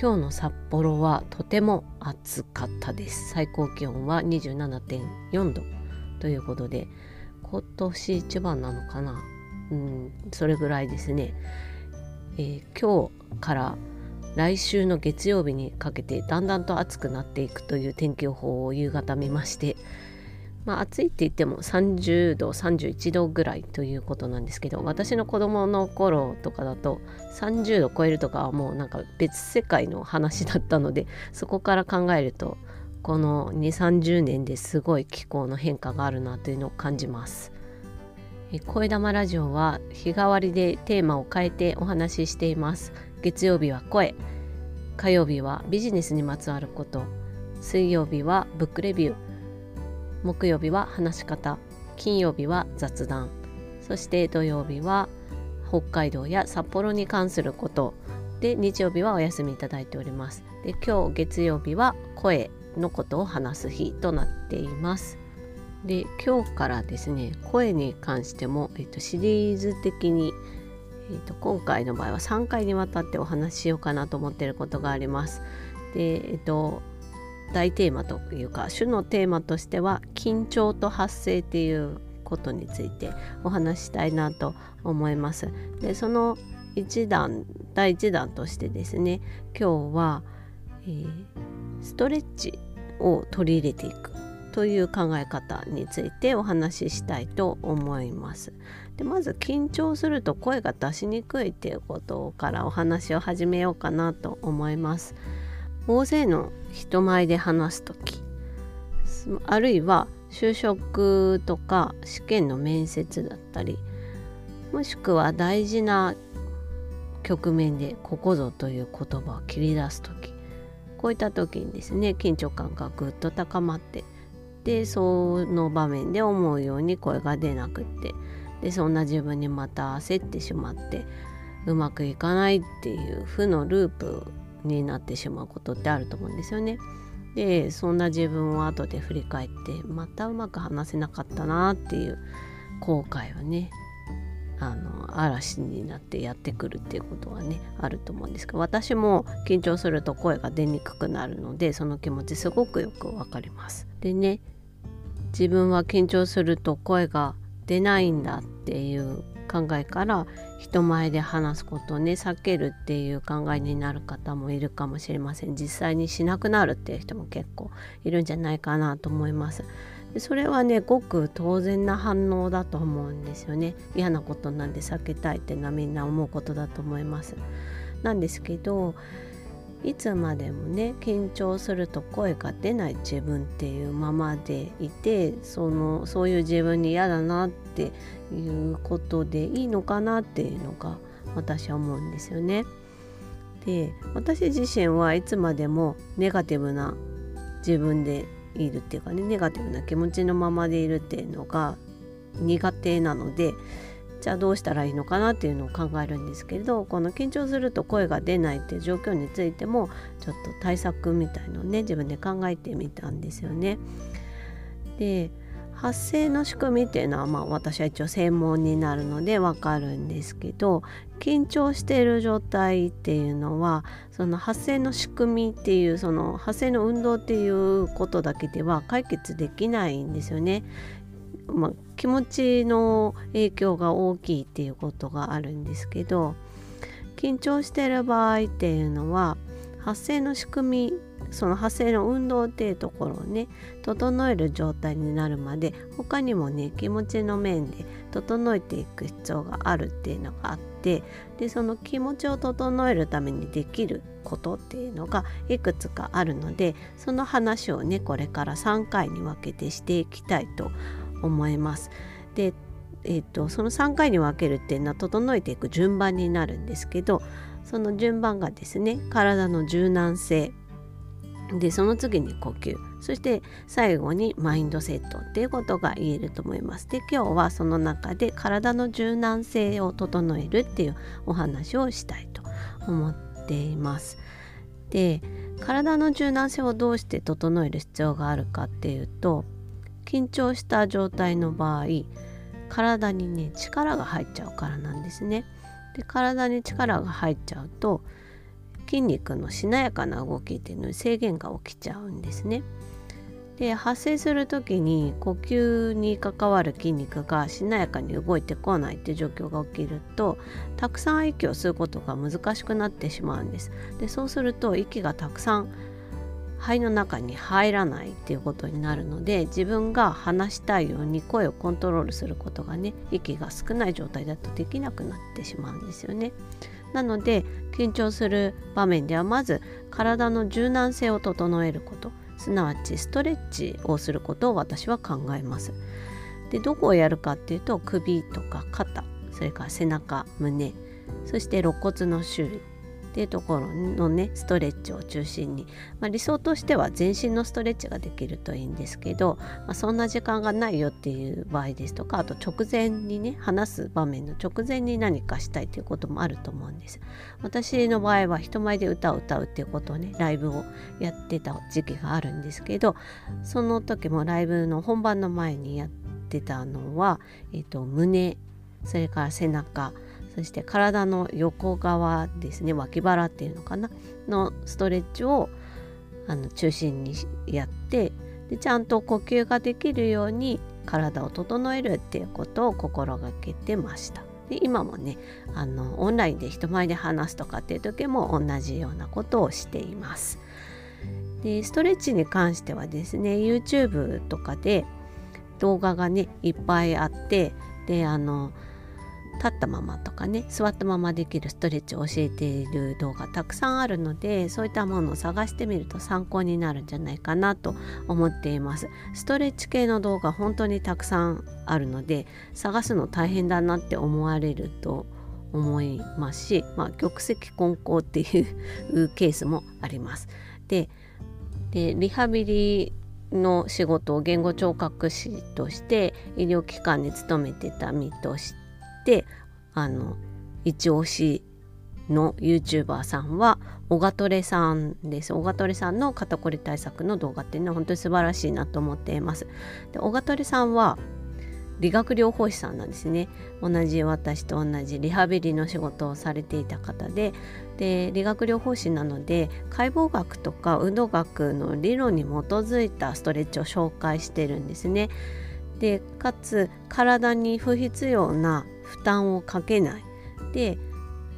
今日の札幌はとても暑かったです。最高気温は27.4度。ということで今年一番なのかな？うんそれぐらいですね、えー、今日から来週の月曜日にかけてだんだんと暑くなっていくという天気予報を夕方見ましてまあ、暑いって言っても30度31度ぐらいということなんですけど私の子供の頃とかだと30度超えるとかはもうなんか別世界の話だったので そこから考えるとこの2 3 0年ですごい気候の変化があるなというのを感じます。声玉ラジオは日替わりでテーマを変えてお話ししています。月曜日は声火曜日はビジネスにまつわること水曜日はブックレビュー木曜日は話し方金曜日は雑談。そして土曜日は北海道や札幌に関すること。で日曜日はお休みいただいております。で今日月曜日は声のことを話す日となっています。で今日からですね声に関しても、えっと、シリーズ的に、えっと、今回の場合は3回にわたってお話ししようかなと思っていることがあります。でえっと大テーマというか主のテーマとしては緊張と発声っていうことについてお話したいなと思います。でその一段第1弾としてですね今日は、えー、ストレッチを取り入れていくという考え方についてお話ししたいと思います。でまず緊張すると声が出しにくいっていうことからお話を始めようかなと思います。大勢の人前で話す時あるいは就職とか試験の面接だったりもしくは大事な局面でここぞという言葉を切り出す時こういった時にですね緊張感がぐっと高まってでその場面で思うように声が出なくってでそんな自分にまた焦ってしまってうまくいかないっていう負のループになってしまうことってあると思うんですよね。でそんな自分を後で振り返ってまたうまく話せなかったなっていう後悔をねあの嵐になってやってくるっていうことはねあると思うんですけど私も緊張すると声が出にくくなるのでその気持ちすごくよくわかります。でね自分は緊張すると声が出ないんだっていう考えから人前で話すことをね避けるっていう考えになる方もいるかもしれません。実際にしなくなるっていう人も結構いるんじゃないかなと思います。でそれはねごく当然な反応だと思うんですよね。嫌なことなんで避けたいっていうのはみんな思うことだと思います。なんですけどいつまでもね緊張すると声が出ない自分っていうままでいてそのそういう自分に嫌だなっていうことでいいのかなっていうのが私は思うんですよね。で私自身はいつまでもネガティブな自分でいるっていうかねネガティブな気持ちのままでいるっていうのが苦手なのでじゃあどうしたらいいのかなっていうのを考えるんですけれどこの緊張すると声が出ないっていう状況についてもちょっと対策みたいのをね自分で考えてみたんですよね。で発声の仕組みっていうのはまあ私は一応専門になるのでわかるんですけど緊張している状態っていうのはその発声の仕組みっていうその発声の運動っていうことだけでは解決できないんですよね。まあ、気持ちの影響が大きいっていうことがあるんですけど緊張してる場合っていうのは発声の仕組みその発声の運動っていうところをね整える状態になるまで他にもね気持ちの面で整えていく必要があるっていうのがあってでその気持ちを整えるためにできることっていうのがいくつかあるのでその話をねこれから3回に分けてしていきたいと思います。でえーと、その3回に分けるっていうのは整えていく順番になるんですけどその順番がですね体の柔軟性でその次に呼吸そして最後にマインドセットっていうことが言えると思います。で今日はその中で体の柔軟性を整えるっていうお話をしたいと思っています。で体の柔軟性をどうして整える必要があるかっていうと緊張した状態の場合体にね力が入っちゃうからなんですね。で体に力が入っちゃうと筋肉のしなやかな動きっていうのに制限が起きちゃうんですね。で発生する時に呼吸に関わる筋肉がしなやかに動いてこないっていう状況が起きるとたくさん息を吸うことが難しくなってしまうんです。でそうすると息がたくさん肺の中に入らないっていうことになるので自分が話したいように声をコントロールすることがね息が少ない状態だとできなくなってしまうんですよね。なので緊張する場面ではまず体の柔軟性を整えることすなわちストレッチをすることを私は考えます。でどこをやるかっていうと首とか肩それから背中胸そして肋骨の種類っていうところのねストレッチを中心に、まあ、理想としては全身のストレッチができるといいんですけど、まあ、そんな時間がないよっていう場合ですとかあと直前にね話す場面の直前に何かしたいということもあると思うんです。私の場合は人前で歌を歌うっていうことをねライブをやってた時期があるんですけどその時もライブの本番の前にやってたのは、えーと胸それから背中そして体の横側ですね脇腹っていうのかな？のストレッチをあの中心にやってでちゃんと呼吸ができるように体を整えるっていうことを心がけてました。で今もねあのオンラインで人前で話すとかっていう時も同じようなことをしています。でストレッチに関してはですね YouTube とかで動画がねいっぱいあってであの立ったままとかね座ったままできるストレッチを教えている動画たくさんあるのでそういったものを探してみると参考になるんじゃないかなと思っています。ストレッチ系の動画本当にたくさんあるので探すの大変だなって思われると思いますし、まあ、玉石混交っていうケースもあります。ででリハビリの仕事を言語聴覚士として医療機関に勤めてた身としててあの一押しの YouTuber さんはオガトレさんです。オガトレさんの肩こり対策の動画っていうのは本当に素晴らしいなと思っています。でオガトレさんは理学療法士さんなんですね。同じ私と同じリハビリの仕事をされていた方でで理学療法士なので解剖学とか運動学の理論に基づいたストレッチを紹介してるんですね。でかつ体に不必要な負担をかけない。で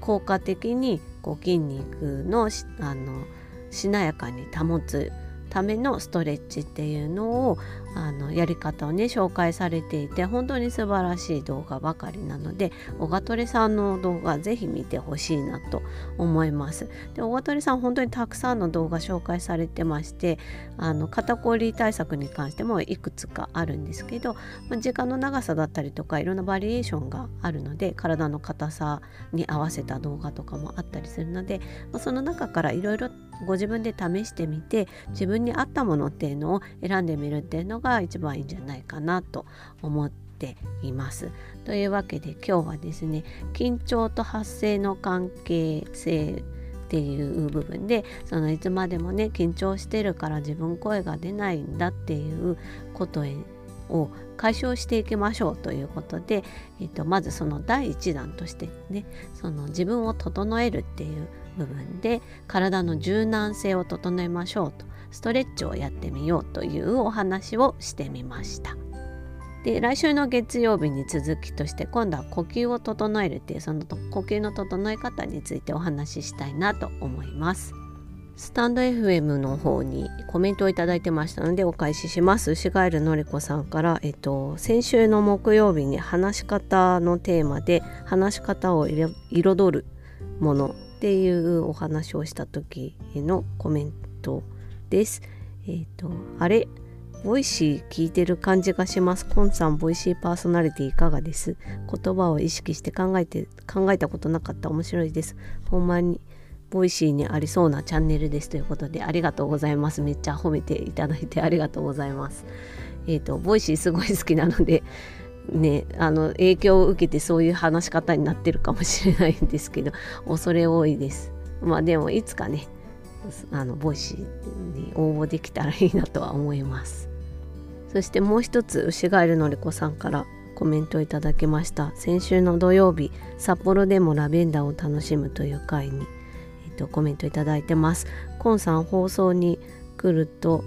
効果的にこう筋肉のあのしなやかに保つ。ためのストレッチっていうのをあのやり方をね紹介されていて本当に素晴らしい動画ばかりなので小ガトレさんの動画ぜひ見てほしいなと思います。で小ガトレさん本当にたくさんの動画紹介されてましてあの肩こり対策に関してもいくつかあるんですけど、まあ、時間の長さだったりとかいろんなバリエーションがあるので体の硬さに合わせた動画とかもあったりするので、まあ、その中からいろいろご自分で試してみて自分に合ったものっていうのを選んでみるっていうのが一番いいんじゃないかなと思っています。というわけで今日はですね緊張と発声の関係性っていう部分でそのいつまでもね緊張してるから自分声が出ないんだっていうことを解消していきましょうということで、えー、とまずその第1弾としてねその自分を整えるっていう部分で体の柔軟性を整えましょうとストレッチをやってみようというお話をしてみました。で来週の月曜日に続きとして今度は呼吸を整えるっていうその呼吸の整え方についてお話ししたいなと思います。スタンド FM の方にコメントをいただいてましたのでお返しします。シガエルのりこさんから、えっと、先週の木曜日に話し方のテーマで話し方を彩るものっていうお話をした時のコメントです。えっ、ー、と、あれ？ Voicy聞いてる感じがします。コンさん、 Voicyパーソナリティいかがです？言葉を意識して考えて、考えたことなかった。面白いです。ほんまに、 Voicyにありそうなチャンネルですということでありがとうございますめっちゃ褒めていただいてありがとうございますえっ、ー、と Voicyすごい好きなのでねあの影響を受けてそういう話し方になってるかもしれないんですけど 恐れ多いです。まあでもいつかねあの Voicyに応募できたらいいなとは思います。そしてもう一つ牛ガエルのりこさんからコメントいただきました。先週の土曜日札幌でもラベンダーを楽しむという回に、えっと、コメントいただいてます。コンさん放送に来ると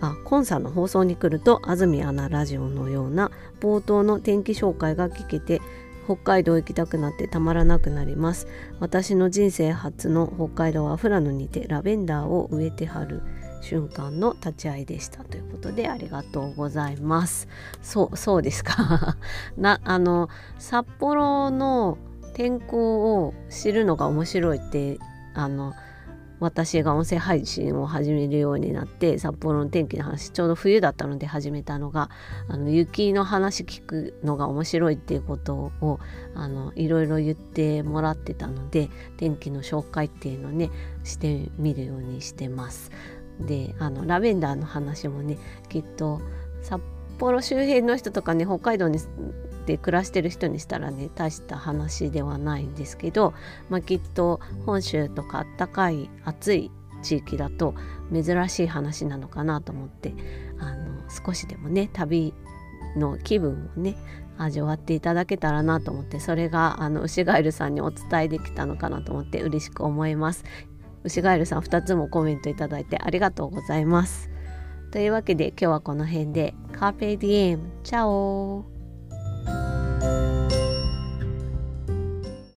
あコンさんの放送に来ると安住アナラジオのような冒頭の天気紹介が聞けて北海道行きたくなってたまらなくなります。私の人生初の北海道は富良野にてラベンダーを植えてはる瞬間の立ち会いでしたということでありがとうございます。そうそうですか。なあの札幌の天候を知るのが面白いってあの私が音声配信を始めるようになって札幌の天気の話ちょうど冬だったので始めたのがあの雪の話聞くのが面白いっていうことをあのいろいろ言ってもらってたので天気の紹介っていうのをねしてみるようにしてます。であのラベンダーの話もねきっと札幌周辺の人とかね北海道にで暮らしてる人にしたらね大した話ではないんですけど、まあ、きっと本州とかあったかい暑い地域だと珍しい話なのかなと思ってあの少しでもね旅の気分をね味わっていただけたらなと思ってそれがあの牛ガエルさんにお伝えできたのかなと思って嬉しく思います。牛ガエルさん2つもコメントいただいてありがとうございます。というわけで今日はこの辺で。カーペディエムチャオ